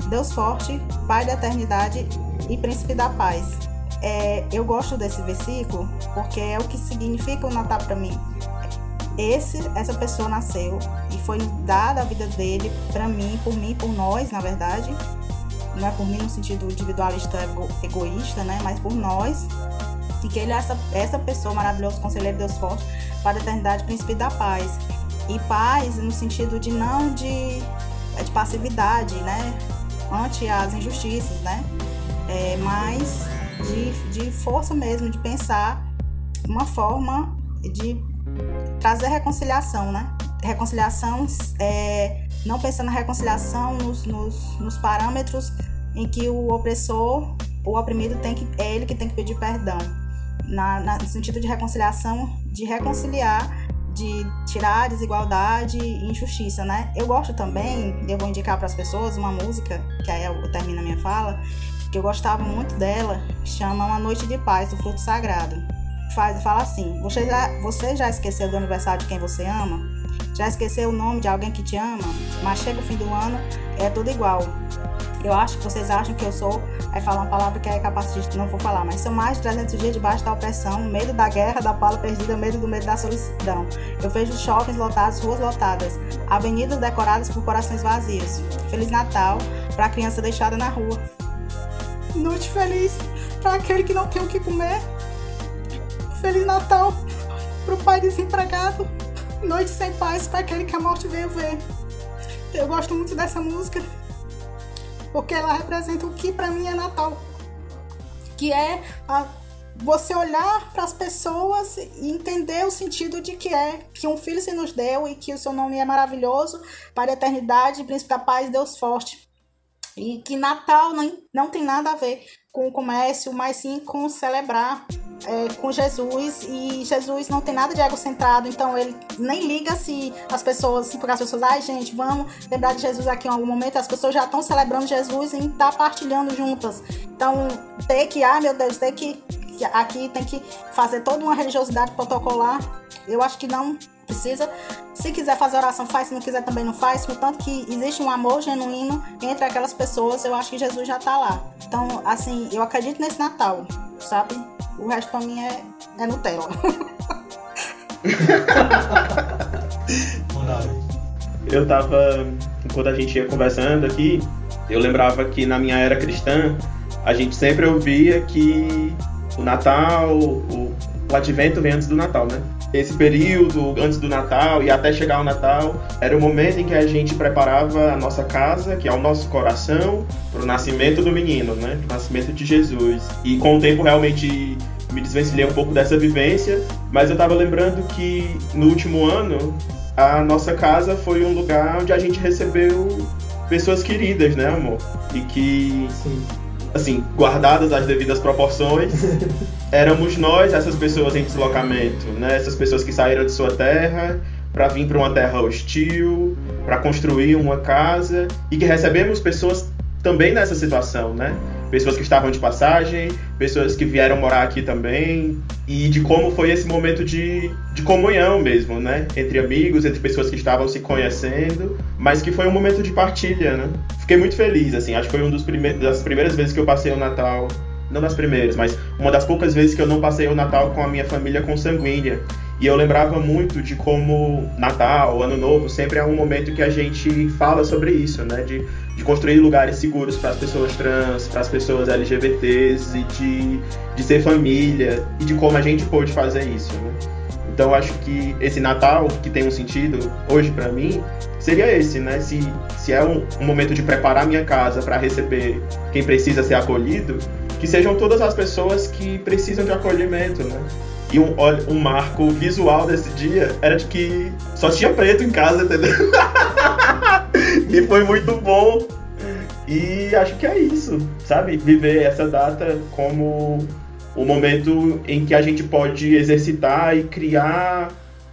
H: Deus forte, Pai da eternidade e Príncipe da paz. É, eu gosto desse versículo porque é o que significa o Natal para mim. Esse, essa pessoa nasceu e foi dada a vida dele para mim, por mim, por nós, na verdade. Não é por mim no sentido individualista, ego, egoísta, né? Mas por nós. E que ele é essa, essa pessoa maravilhosa, conselheiro Deus forte, para a eternidade, príncipe da paz. E paz no sentido de não de, de passividade, né? Ante as injustiças, né? É, mas de, de força mesmo, de pensar uma forma de trazer reconciliação, né? Reconciliação, é, não pensando na reconciliação nos, nos, nos, parâmetros em que o opressor, o oprimido, tem que, é ele que tem que pedir perdão. Na, na, no sentido de reconciliação, de reconciliar de tirar a desigualdade e injustiça, né? Eu gosto também, eu vou indicar para as pessoas uma música, que aí eu termino a minha fala, que eu gostava muito dela, chama Uma Noite de Paz, do Fruto Sagrado. Faz, fala assim: você já, você já esqueceu do aniversário de quem você ama? Já esqueceu o nome de alguém que te ama? Mas chega o fim do ano, é tudo igual. Eu acho que vocês acham que eu sou. Aí fala uma palavra que é de não vou falar, mas são mais de 300 dias debaixo da opressão, medo da guerra, da bala perdida, medo do medo da solidão. Eu vejo shoppings lotados, ruas lotadas, avenidas decoradas por corações vazios. Feliz Natal para a criança deixada na rua. Noite feliz para aquele que não tem o que comer. Feliz Natal para o pai desempregado. Noite sem paz para aquele que a morte veio ver. Eu gosto muito dessa música porque ela representa o que para mim é Natal, que é a, você olhar para as pessoas e entender o sentido de que é que um filho se nos deu e que o seu nome é maravilhoso para a eternidade, príncipe da paz, Deus forte. E que Natal não, não tem nada a ver com o comércio, mas sim com celebrar é, com Jesus e Jesus não tem nada de egocentrado, então ele nem liga se as pessoas, se as pessoas, ai gente, vamos lembrar de Jesus aqui em algum momento, as pessoas já estão celebrando Jesus e tá partilhando juntas. Então, ter que, ai meu Deus, ter que aqui tem que fazer toda uma religiosidade protocolar, eu acho que não precisa. Se quiser fazer oração, faz. Se não quiser, também não faz. Portanto, que existe um amor genuíno entre aquelas pessoas, eu acho que Jesus já tá lá. Então, assim, eu acredito nesse Natal, sabe? O resto pra mim é, é Nutella.
A: eu tava. Enquanto a gente ia conversando aqui, eu lembrava que na minha era cristã, a gente sempre ouvia que o Natal, o, o advento vem antes do Natal, né? esse período antes do Natal e até chegar ao Natal era o momento em que a gente preparava a nossa casa, que é o nosso coração, para o nascimento do menino, né? Para o nascimento de Jesus. E com o tempo realmente me desvencilhei um pouco dessa vivência, mas eu estava lembrando que no último ano a nossa casa foi um lugar onde a gente recebeu pessoas queridas, né, amor? E que Sim assim, guardadas as devidas proporções, éramos nós, essas pessoas em deslocamento, né? Essas pessoas que saíram de sua terra para vir para uma terra hostil, para construir uma casa e que recebemos pessoas também nessa situação, né? Pessoas que estavam de passagem, pessoas que vieram morar aqui também, e de como foi esse momento de, de comunhão mesmo, né? Entre amigos, entre pessoas que estavam se conhecendo, mas que foi um momento de partilha, né? Fiquei muito feliz, assim, acho que foi uma das primeiras vezes que eu passei o Natal não das primeiras, mas uma das poucas vezes que eu não passei o Natal com a minha família consanguínea. E eu lembrava muito de como Natal, Ano Novo, sempre é um momento que a gente fala sobre isso, né? De, de construir lugares seguros para as pessoas trans, para as pessoas LGBTs e de, de ser família e de como a gente pôde fazer isso, né? Então acho que esse Natal, que tem um sentido hoje para mim, seria esse, né? Se, se é um, um momento de preparar minha casa para receber quem precisa ser acolhido, que sejam todas as pessoas que precisam de acolhimento, né? E um, um marco visual desse dia era de que só tinha preto em casa, entendeu? e foi muito bom. E acho que é isso, sabe? Viver essa data como o momento em que a gente pode exercitar e criar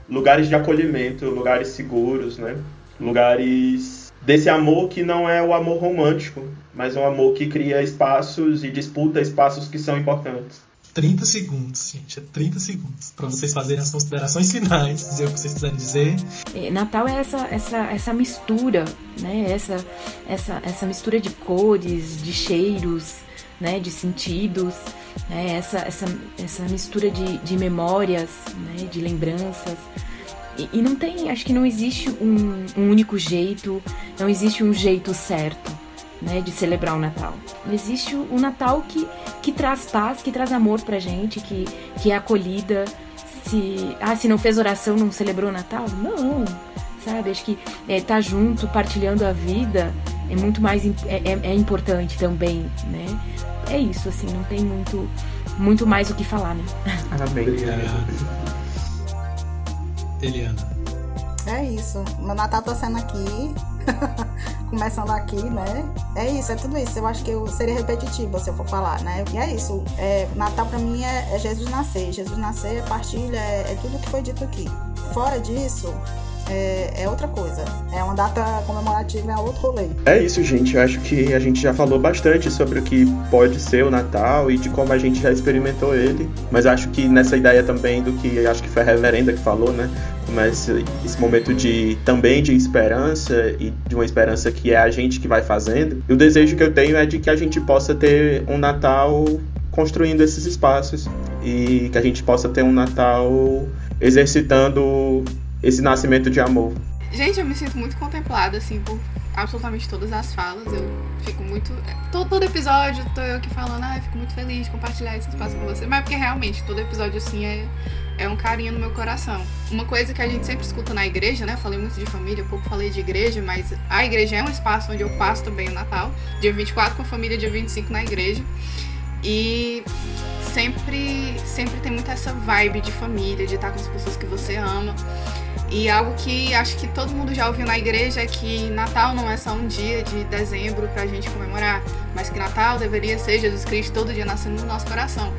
A: lugares de acolhimento, lugares seguros, né? Lugares desse amor que não é o amor romântico, mas um amor que cria espaços e disputa espaços que são importantes.
D: 30 segundos, gente, é 30 segundos para vocês fazerem as considerações finais, dizer o que vocês quiserem dizer.
G: É, Natal é essa, essa, essa mistura, né? Essa, essa, essa mistura de cores, de cheiros, né? De sentidos, né? Essa, essa, essa mistura de, de memórias, né? De lembranças. E, e não tem, acho que não existe um, um único jeito, não existe um jeito certo né, de celebrar o Natal. Existe o Natal que, que traz paz, que traz amor pra gente, que, que é acolhida. Se, ah, se não fez oração, não celebrou o Natal? Não, sabe? Acho que é, tá junto, partilhando a vida é muito mais é, é, é importante também, né? É isso, assim, não tem muito, muito mais o que falar, né?
A: Amém.
D: Eliana.
H: É isso. Meu Natal tá sendo aqui. Começando aqui, né? É isso, é tudo isso. Eu acho que eu seria repetitiva se eu for falar, né? E é isso. É, Natal para mim é, é, Jesus nascer. Jesus nascer é partilha, é, é tudo que foi dito aqui. Fora disso, é, é outra coisa. É uma data comemorativa, é outro rolê.
A: É isso, gente. Eu acho que a gente já falou bastante sobre o que pode ser o Natal e de como a gente já experimentou ele. Mas acho que nessa ideia também do que acho que foi a reverenda que falou, né? Começa esse momento de também de esperança e de uma esperança que é a gente que vai fazendo. E o desejo que eu tenho é de que a gente possa ter um Natal construindo esses espaços e que a gente possa ter um Natal exercitando esse nascimento de amor.
F: Gente, eu me sinto muito contemplada, assim, por absolutamente todas as falas. Eu fico muito. Todo, todo episódio tô eu aqui falando, ah, eu fico muito feliz de compartilhar esse espaço com você. Mas é porque realmente, todo episódio, assim, é, é um carinho no meu coração. Uma coisa que a gente sempre escuta na igreja, né? Falei muito de família, pouco falei de igreja, mas a igreja é um espaço onde eu passo também o Natal. Dia 24 com a família, dia 25 na igreja. E sempre, sempre tem muito essa vibe de família, de estar com as pessoas que você ama. E algo que acho que todo mundo já ouviu na igreja é que Natal não é só um dia de dezembro pra gente comemorar, mas que Natal deveria ser Jesus Cristo todo dia nascendo no nosso coração.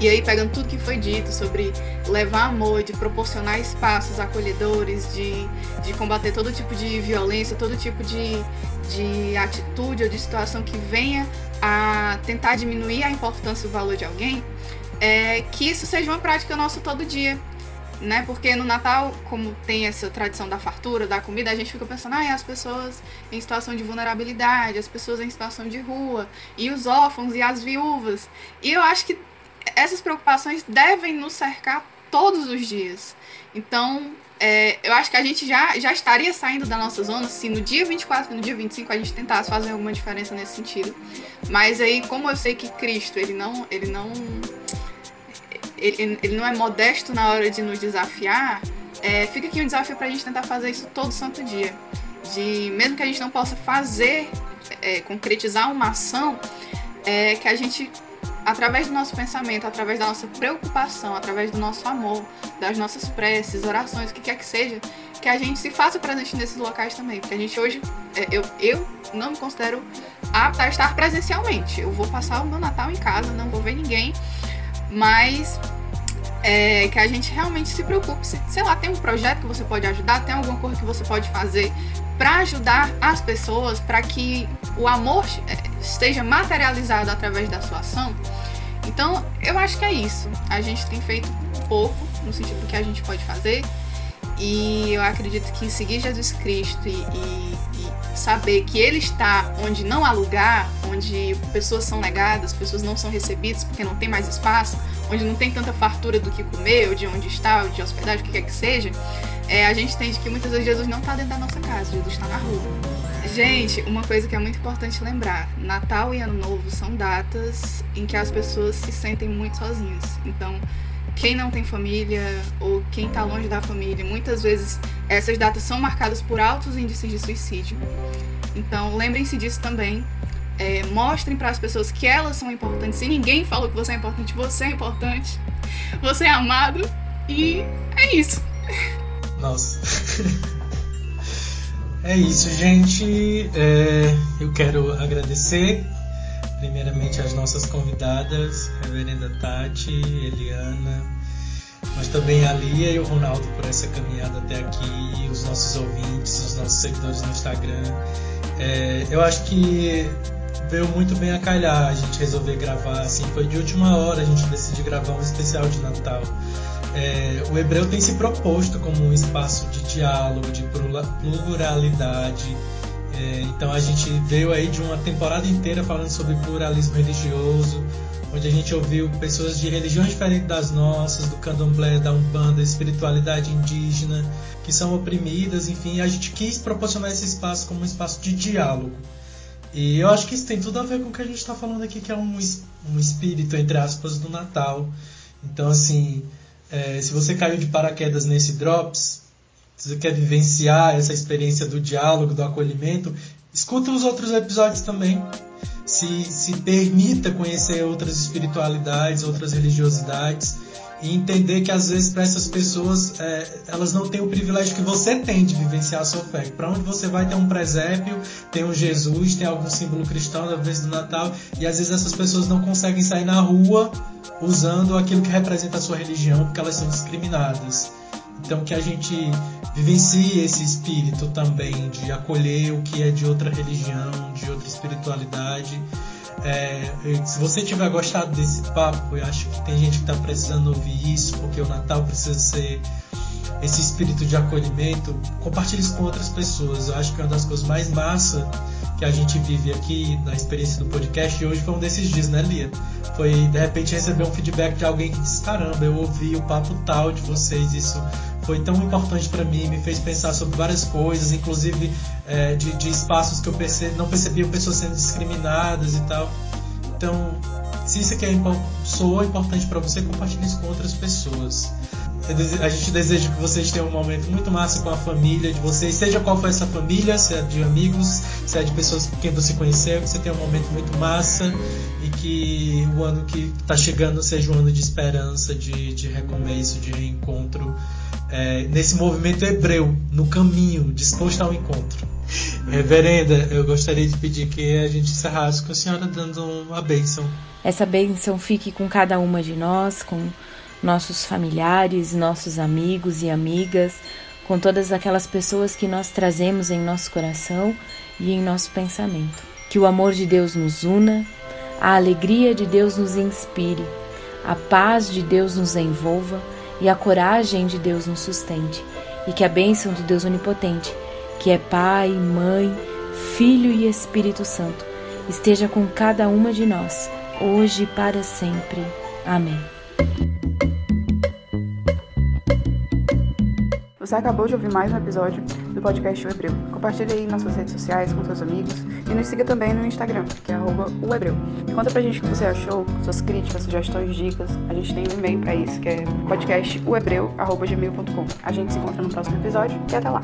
F: E aí, pegando tudo que foi dito sobre levar amor, de proporcionar espaços acolhedores, de, de combater todo tipo de violência, todo tipo de, de atitude ou de situação que venha a tentar diminuir a importância e o valor de alguém, é que isso seja uma prática nossa todo dia né? Porque no Natal, como tem essa tradição da fartura, da comida, a gente fica pensando, ah, as pessoas em situação de vulnerabilidade, as pessoas em situação de rua, e os órfãos e as viúvas. E eu acho que essas preocupações devem nos cercar todos os dias. Então, é, eu acho que a gente já, já estaria saindo da nossa zona se no dia 24 e no dia 25 a gente tentasse fazer alguma diferença nesse sentido. Mas aí, como eu sei que Cristo, ele não, ele não ele, ele não é modesto na hora de nos desafiar, é, fica aqui um desafio para a gente tentar fazer isso todo santo dia. De, mesmo que a gente não possa fazer, é, concretizar uma ação, é, que a gente, através do nosso pensamento, através da nossa preocupação, através do nosso amor, das nossas preces, orações, o que quer que seja, que a gente se faça presente nesses locais também. Porque a gente hoje, é, eu, eu não me considero apta a estar presencialmente. Eu vou passar o meu Natal em casa, não vou ver ninguém mas é, que a gente realmente se preocupe. Se, sei lá, tem um projeto que você pode ajudar, tem alguma coisa que você pode fazer para ajudar as pessoas, para que o amor é, esteja materializado através da sua ação. Então, eu acho que é isso. A gente tem feito pouco no sentido do que a gente pode fazer. E eu acredito que seguir Jesus Cristo e, e, e, saber que Ele está onde não há lugar, onde pessoas são negadas, pessoas não são recebidas porque não tem mais espaço, onde não tem tanta fartura do que comer, ou de onde está, ou de hospedagem, o que quer que seja, é, a gente entende que muitas vezes Jesus não está dentro da nossa casa, Jesus está na rua. Gente, uma coisa que é muito importante lembrar: Natal e Ano Novo são datas em que as pessoas se sentem muito sozinhas. Então, quem não tem família ou quem está longe da família, muitas vezes essas datas são marcadas por altos índices de suicídio. Então, lembrem-se disso também. É, mostrem para as pessoas que elas são importantes. Se ninguém falou que você é importante, você é importante. Você é amado. E é isso.
D: Nossa. é isso, gente. É, eu quero agradecer primeiramente as nossas convidadas, Reverenda Tati, Eliana, mas também a Lia e o Ronaldo por essa caminhada até aqui, os nossos ouvintes, os nossos seguidores no Instagram. É, eu acho que veio muito bem a calhar a gente resolver gravar, assim, foi de última hora a gente decidiu gravar um especial de Natal. É, o Hebreu tem se proposto como um espaço de diálogo, de pluralidade, é, então a gente veio aí de uma temporada inteira falando sobre pluralismo religioso, onde a gente ouviu pessoas de religiões diferentes das nossas, do candomblé, da umbanda, espiritualidade indígena, que são oprimidas, enfim, a gente quis proporcionar esse espaço como um espaço de diálogo. E eu acho que isso tem tudo a ver com o que a gente está falando aqui, que é um, um espírito, entre aspas, do Natal. Então, assim, é, se você caiu de paraquedas nesse Drops, você quer vivenciar essa experiência do diálogo, do acolhimento, escuta os outros episódios também. Se, se permita conhecer outras espiritualidades, outras religiosidades e entender que às vezes para essas pessoas é, elas não têm o privilégio que você tem de vivenciar a sua fé. Para onde você vai ter um presépio, tem um Jesus, tem algum símbolo cristão da vez do Natal e às vezes essas pessoas não conseguem sair na rua usando aquilo que representa a sua religião porque elas são discriminadas. Então que a gente vivencie esse espírito também de acolher o que é de outra religião, de outra espiritualidade é, se você tiver gostado desse papo, eu acho que tem gente que está precisando ouvir isso, porque o Natal precisa ser esse espírito de acolhimento. Compartilhe isso com outras pessoas. Eu acho que é uma das coisas mais massa que a gente vive aqui na experiência do podcast. E hoje foi um desses dias, né, Lia? Foi de repente receber um feedback de alguém que disse: caramba, eu ouvi o papo tal de vocês, isso foi tão importante para mim, me fez pensar sobre várias coisas, inclusive é, de, de, espaços que eu não percebia pessoas sendo discriminadas e tal. Então, se isso aqui é, importante para você, compartilhe isso com outras pessoas. A gente deseja que vocês tenham um momento muito massa com a família de vocês, seja qual for essa família, se é de amigos, se é de pessoas com quem você conheceu, que você tenha um momento muito massa e que o ano que está chegando seja um ano de esperança, de, de recomeço, de reencontro, é, nesse movimento hebreu, no caminho, disposto ao encontro. Reverenda, eu gostaria de pedir que a gente encerrasse com a senhora dando uma bênção.
G: Essa bênção fique com cada uma de nós, com nossos familiares, nossos amigos e amigas, com todas aquelas pessoas que nós trazemos em nosso coração e em nosso pensamento. Que o amor de Deus nos una, a alegria de Deus nos inspire, a paz de Deus nos envolva e a coragem de Deus nos sustente. E que a bênção do Deus Onipotente, que é Pai, Mãe, Filho e Espírito Santo, esteja com cada uma de nós, hoje e para sempre. Amém.
I: Você acabou de ouvir mais um episódio do podcast O Hebreu. Compartilhe aí nas suas redes sociais com seus amigos e nos siga também no Instagram, que é o Hebreu. E conta pra gente o que você achou, suas críticas, sugestões, dicas. A gente tem um e-mail pra isso, que é podcastohebreu.gmail.com. A gente se encontra no próximo episódio e até lá!